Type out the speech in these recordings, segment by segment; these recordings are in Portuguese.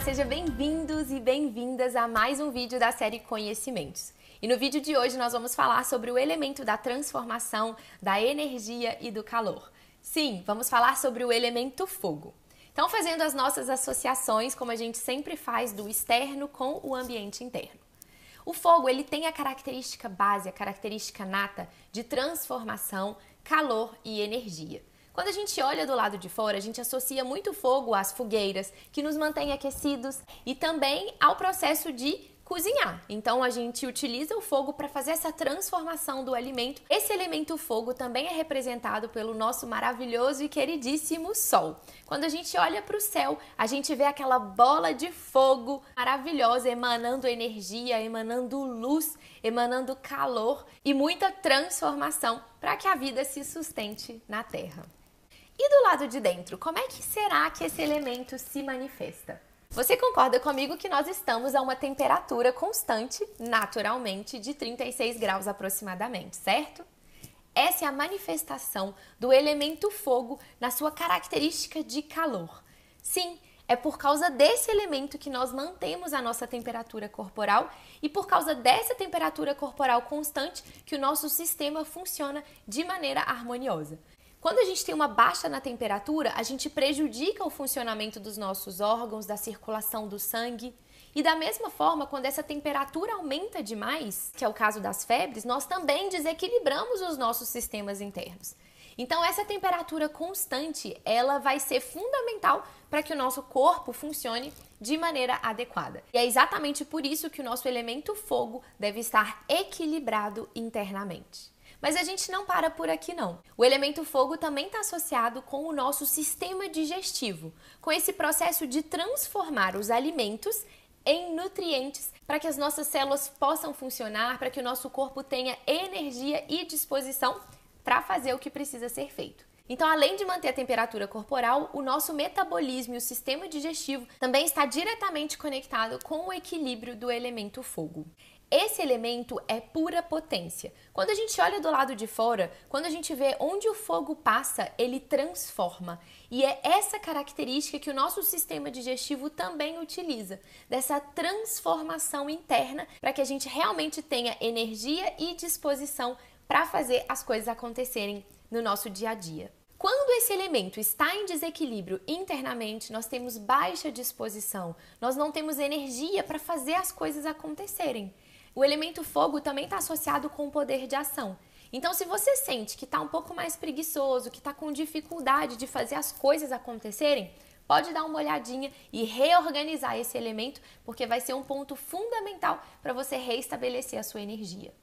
Olá, sejam bem-vindos e bem-vindas a mais um vídeo da série Conhecimentos. E no vídeo de hoje nós vamos falar sobre o elemento da transformação, da energia e do calor. Sim, vamos falar sobre o elemento fogo. Então, fazendo as nossas associações, como a gente sempre faz, do externo com o ambiente interno. O fogo, ele tem a característica base, a característica nata de transformação, calor e energia. Quando a gente olha do lado de fora, a gente associa muito fogo às fogueiras, que nos mantém aquecidos, e também ao processo de cozinhar. Então a gente utiliza o fogo para fazer essa transformação do alimento. Esse elemento fogo também é representado pelo nosso maravilhoso e queridíssimo sol. Quando a gente olha para o céu, a gente vê aquela bola de fogo maravilhosa emanando energia, emanando luz, emanando calor e muita transformação para que a vida se sustente na Terra. E do lado de dentro, como é que será que esse elemento se manifesta? Você concorda comigo que nós estamos a uma temperatura constante, naturalmente, de 36 graus aproximadamente, certo? Essa é a manifestação do elemento fogo na sua característica de calor. Sim, é por causa desse elemento que nós mantemos a nossa temperatura corporal e por causa dessa temperatura corporal constante que o nosso sistema funciona de maneira harmoniosa. Quando a gente tem uma baixa na temperatura, a gente prejudica o funcionamento dos nossos órgãos, da circulação do sangue. E da mesma forma, quando essa temperatura aumenta demais, que é o caso das febres, nós também desequilibramos os nossos sistemas internos. Então essa temperatura constante, ela vai ser fundamental para que o nosso corpo funcione de maneira adequada. E é exatamente por isso que o nosso elemento fogo deve estar equilibrado internamente. Mas a gente não para por aqui não. O elemento fogo também está associado com o nosso sistema digestivo, com esse processo de transformar os alimentos em nutrientes para que as nossas células possam funcionar, para que o nosso corpo tenha energia e disposição para fazer o que precisa ser feito. Então, além de manter a temperatura corporal, o nosso metabolismo e o sistema digestivo também está diretamente conectado com o equilíbrio do elemento fogo. Esse elemento é pura potência. Quando a gente olha do lado de fora, quando a gente vê onde o fogo passa, ele transforma. E é essa característica que o nosso sistema digestivo também utiliza, dessa transformação interna, para que a gente realmente tenha energia e disposição para fazer as coisas acontecerem no nosso dia a dia. Quando esse elemento está em desequilíbrio internamente, nós temos baixa disposição, nós não temos energia para fazer as coisas acontecerem. O elemento fogo também está associado com o poder de ação. Então, se você sente que está um pouco mais preguiçoso, que está com dificuldade de fazer as coisas acontecerem, pode dar uma olhadinha e reorganizar esse elemento, porque vai ser um ponto fundamental para você reestabelecer a sua energia.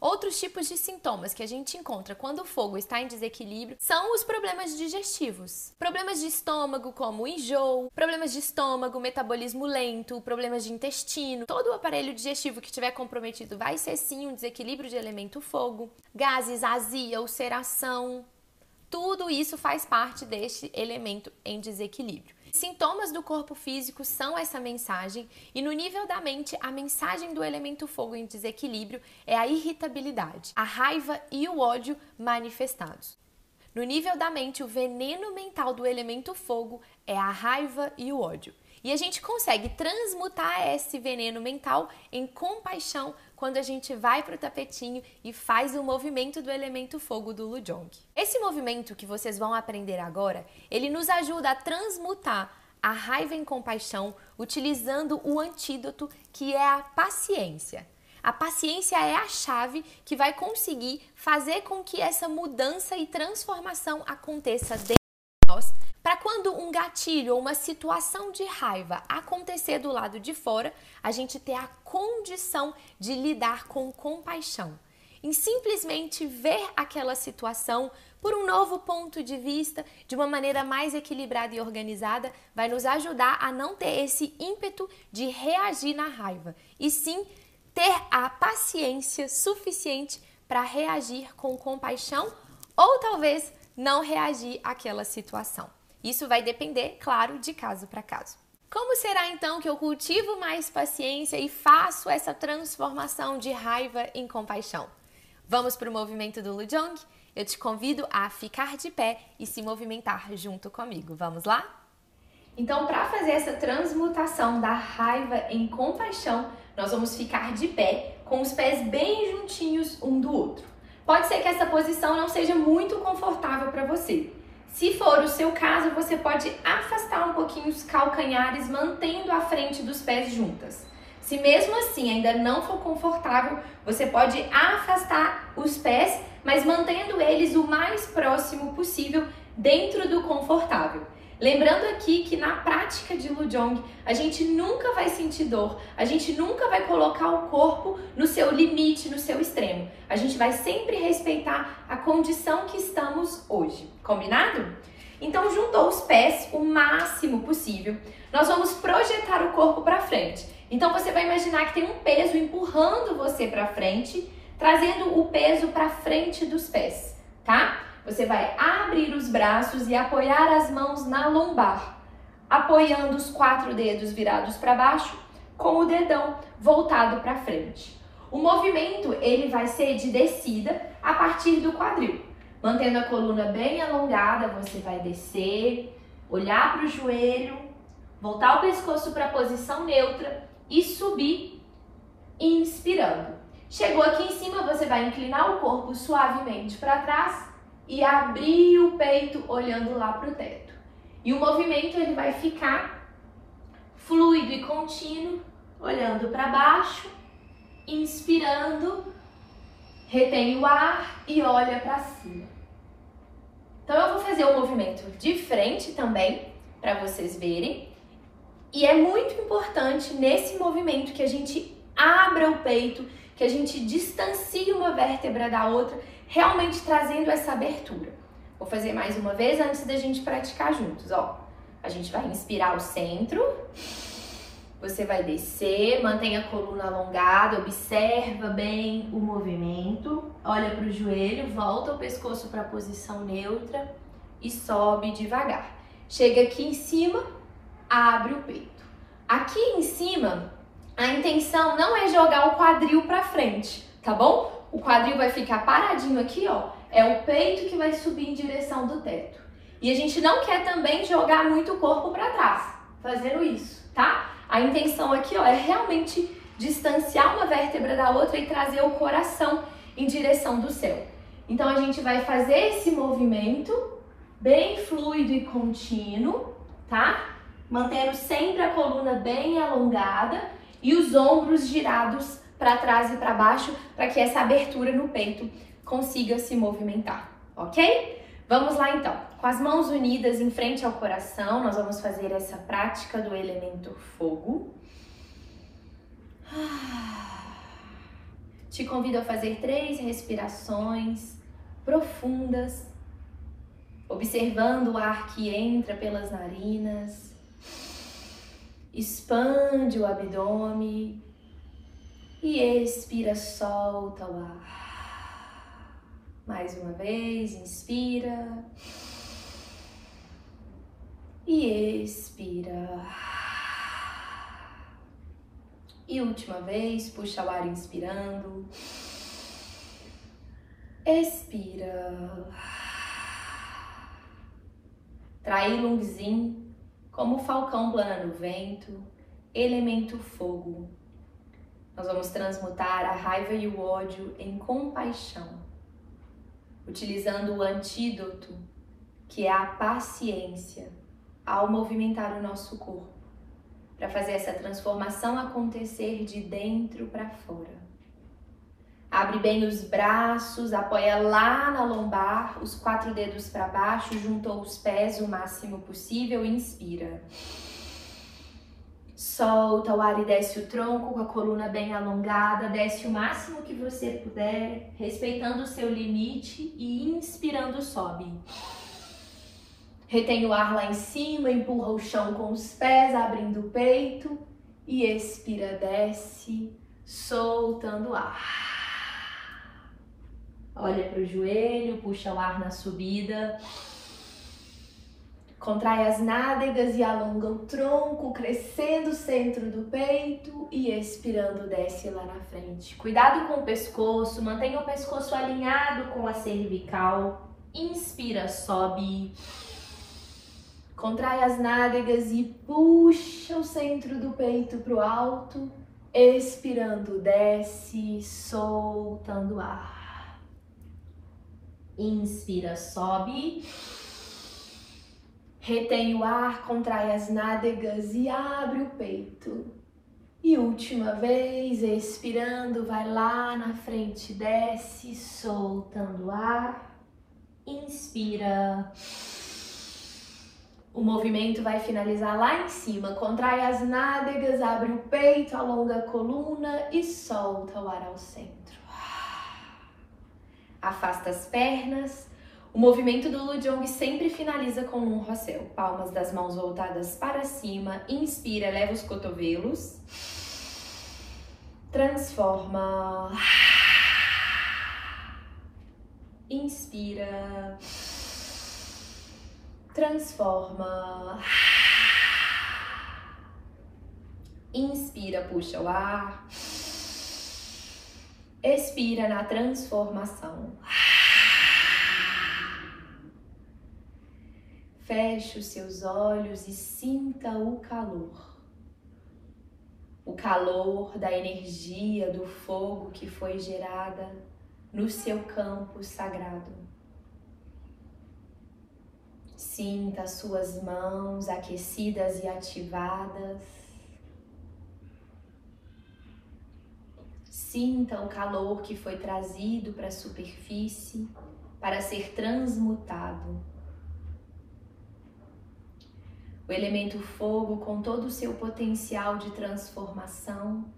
Outros tipos de sintomas que a gente encontra quando o fogo está em desequilíbrio são os problemas digestivos. Problemas de estômago, como enjoo, problemas de estômago, metabolismo lento, problemas de intestino. Todo o aparelho digestivo que estiver comprometido vai ser sim um desequilíbrio de elemento fogo. Gases, azia, ulceração. Tudo isso faz parte deste elemento em desequilíbrio. Sintomas do corpo físico são essa mensagem, e no nível da mente, a mensagem do elemento fogo em desequilíbrio é a irritabilidade, a raiva e o ódio manifestados. No nível da mente, o veneno mental do elemento fogo é a raiva e o ódio. E a gente consegue transmutar esse veneno mental em compaixão quando a gente vai para o tapetinho e faz o movimento do elemento fogo do Lujong. Esse movimento que vocês vão aprender agora, ele nos ajuda a transmutar a raiva em compaixão utilizando o antídoto que é a paciência. A paciência é a chave que vai conseguir fazer com que essa mudança e transformação aconteça dentro de nós para quando um gatilho ou uma situação de raiva acontecer do lado de fora, a gente ter a condição de lidar com compaixão. Em simplesmente ver aquela situação por um novo ponto de vista, de uma maneira mais equilibrada e organizada, vai nos ajudar a não ter esse ímpeto de reagir na raiva, e sim ter a paciência suficiente para reagir com compaixão ou talvez não reagir àquela situação. Isso vai depender, claro, de caso para caso. Como será então que eu cultivo mais paciência e faço essa transformação de raiva em compaixão? Vamos para o movimento do Lujong? Eu te convido a ficar de pé e se movimentar junto comigo. Vamos lá? Então, para fazer essa transmutação da raiva em compaixão, nós vamos ficar de pé, com os pés bem juntinhos um do outro. Pode ser que essa posição não seja muito confortável para você. Se for o seu caso, você pode afastar um pouquinho os calcanhares, mantendo a frente dos pés juntas. Se mesmo assim ainda não for confortável, você pode afastar os pés, mas mantendo eles o mais próximo possível dentro do confortável. Lembrando aqui que na prática de Lujong, a gente nunca vai sentir dor, a gente nunca vai colocar o corpo no seu limite, no seu extremo. A gente vai sempre respeitar condição que estamos hoje. Combinado? Então, juntou os pés o máximo possível. Nós vamos projetar o corpo para frente. Então você vai imaginar que tem um peso empurrando você para frente, trazendo o peso para frente dos pés, tá? Você vai abrir os braços e apoiar as mãos na lombar, apoiando os quatro dedos virados para baixo, com o dedão voltado para frente. O movimento ele vai ser de descida a partir do quadril. Mantendo a coluna bem alongada, você vai descer, olhar para o joelho, voltar o pescoço para a posição neutra e subir inspirando. Chegou aqui em cima, você vai inclinar o corpo suavemente para trás e abrir o peito olhando lá para o teto. E o movimento ele vai ficar fluido e contínuo, olhando para baixo, inspirando, retém o ar e olha para cima. Então eu vou fazer o movimento de frente também para vocês verem. E é muito importante nesse movimento que a gente abra o peito, que a gente distancie uma vértebra da outra, realmente trazendo essa abertura. Vou fazer mais uma vez antes da gente praticar juntos, ó. A gente vai inspirar o centro. Você vai descer, mantenha a coluna alongada, observa bem o movimento, olha para o joelho, volta o pescoço para a posição neutra e sobe devagar. Chega aqui em cima, abre o peito. Aqui em cima, a intenção não é jogar o quadril para frente, tá bom? O quadril vai ficar paradinho aqui, ó. É o peito que vai subir em direção do teto. E a gente não quer também jogar muito o corpo para trás, fazendo isso, tá? A intenção aqui, ó, é realmente distanciar uma vértebra da outra e trazer o coração em direção do céu. Então a gente vai fazer esse movimento bem fluido e contínuo, tá? mantendo sempre a coluna bem alongada e os ombros girados para trás e para baixo, para que essa abertura no peito consiga se movimentar, ok? Vamos lá então. Com as mãos unidas em frente ao coração, nós vamos fazer essa prática do elemento fogo. Te convido a fazer três respirações profundas, observando o ar que entra pelas narinas Expande o abdômen e expira, solta o ar. Mais uma vez, inspira e expira. E última vez, puxa o ar inspirando. Expira. Trai lungzinho como o falcão plana no vento, elemento fogo. Nós vamos transmutar a raiva e o ódio em compaixão, utilizando o antídoto, que é a paciência, ao movimentar o nosso corpo, para fazer essa transformação acontecer de dentro para fora. Abre bem os braços, apoia lá na lombar, os quatro dedos para baixo, juntou os pés o máximo possível, inspira. Solta o ar e desce o tronco com a coluna bem alongada, desce o máximo que você puder, respeitando o seu limite e inspirando sobe. Retém o ar lá em cima, empurra o chão com os pés, abrindo o peito e expira, desce, soltando o ar. Olha para o joelho, puxa o ar na subida. Contrai as nádegas e alonga o tronco, crescendo o centro do peito e expirando, desce lá na frente. Cuidado com o pescoço, mantenha o pescoço alinhado com a cervical. Inspira, sobe. Contrai as nádegas e puxa o centro do peito para o alto. Expirando, desce, soltando ar. Inspira, sobe. Retém o ar, contrai as nádegas e abre o peito. E última vez, expirando, vai lá na frente, desce, soltando ar. Inspira. O movimento vai finalizar lá em cima. Contrai as nádegas, abre o peito, alonga a coluna e solta o ar ao centro. Afasta as pernas. O movimento do Lujong sempre finaliza com um rossel. Palmas das mãos voltadas para cima. Inspira, leva os cotovelos. Transforma. Inspira transforma. Inspira, puxa o ar. Expira na transformação. Feche os seus olhos e sinta o calor. O calor da energia do fogo que foi gerada no seu campo sagrado. Sinta as suas mãos aquecidas e ativadas. Sinta o calor que foi trazido para a superfície para ser transmutado. O elemento fogo, com todo o seu potencial de transformação,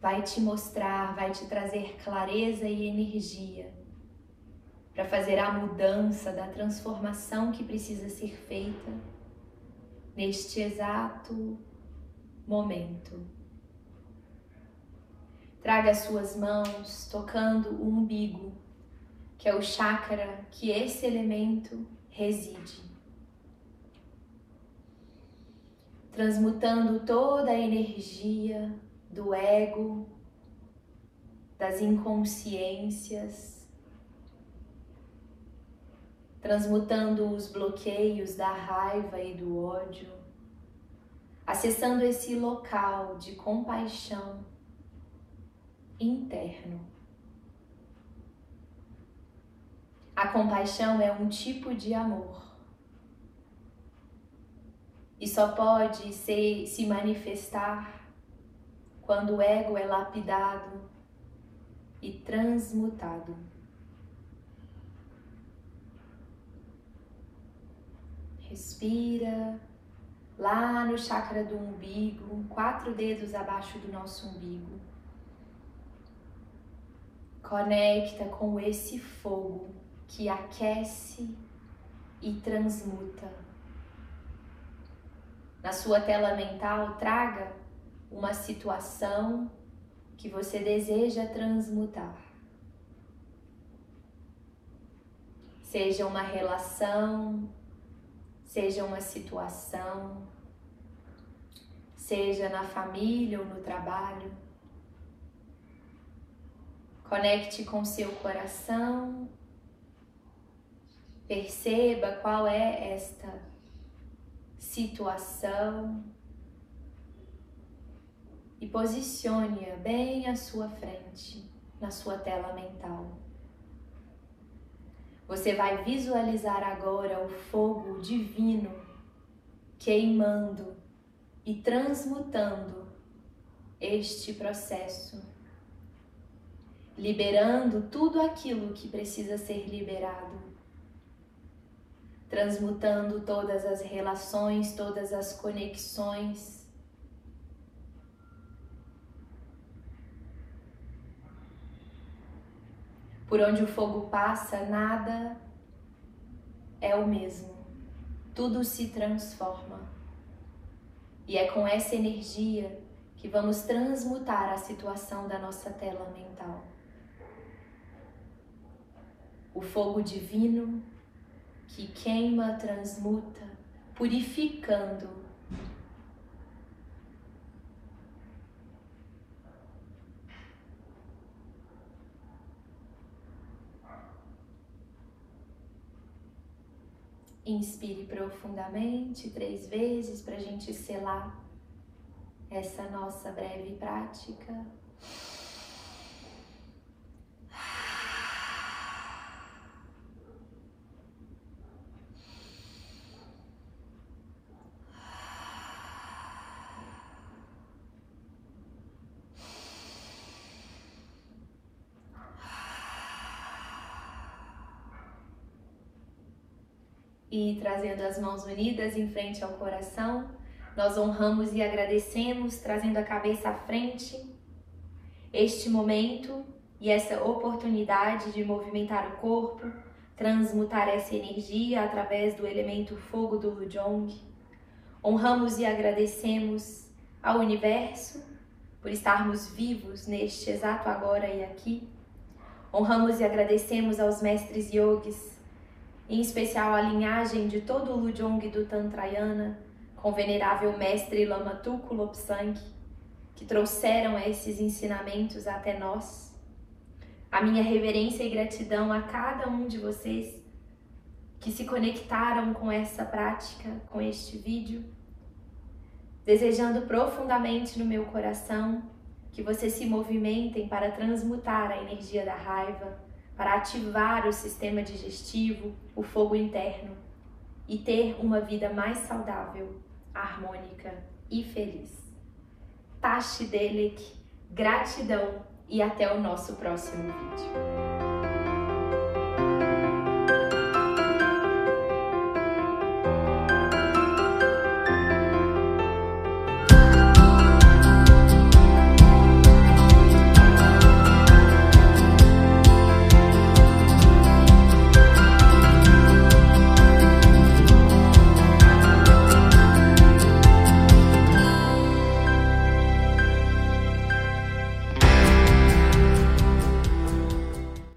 vai te mostrar, vai te trazer clareza e energia para fazer a mudança, da transformação que precisa ser feita neste exato momento. Traga as suas mãos tocando o umbigo, que é o chakra que esse elemento reside. Transmutando toda a energia do ego, das inconsciências, transmutando os bloqueios da raiva e do ódio, acessando esse local de compaixão interno. A compaixão é um tipo de amor e só pode se manifestar quando o ego é lapidado e transmutado. Respira lá no chakra do umbigo, quatro dedos abaixo do nosso umbigo. Conecta com esse fogo que aquece e transmuta. Na sua tela mental, traga uma situação que você deseja transmutar. Seja uma relação, seja uma situação, seja na família ou no trabalho. Conecte com seu coração, perceba qual é esta situação e posicione-a bem à sua frente, na sua tela mental. Você vai visualizar agora o fogo divino queimando e transmutando este processo, liberando tudo aquilo que precisa ser liberado, transmutando todas as relações, todas as conexões Por onde o fogo passa, nada é o mesmo. Tudo se transforma. E é com essa energia que vamos transmutar a situação da nossa tela mental. O fogo divino que queima, transmuta, purificando Inspire profundamente três vezes para a gente selar essa nossa breve prática. E trazendo as mãos unidas em frente ao coração, nós honramos e agradecemos, trazendo a cabeça à frente, este momento e essa oportunidade de movimentar o corpo, transmutar essa energia através do elemento fogo do Lujong. Honramos e agradecemos ao universo por estarmos vivos neste exato agora e aqui. Honramos e agradecemos aos mestres yogis em especial a linhagem de todo o Lujong do Tantrayana, com o venerável mestre Lama Tuku Lopsang, que trouxeram esses ensinamentos até nós. A minha reverência e gratidão a cada um de vocês que se conectaram com essa prática, com este vídeo, desejando profundamente no meu coração que vocês se movimentem para transmutar a energia da raiva, para ativar o sistema digestivo, o fogo interno e ter uma vida mais saudável, harmônica e feliz. Tashi Delek, gratidão e até o nosso próximo vídeo.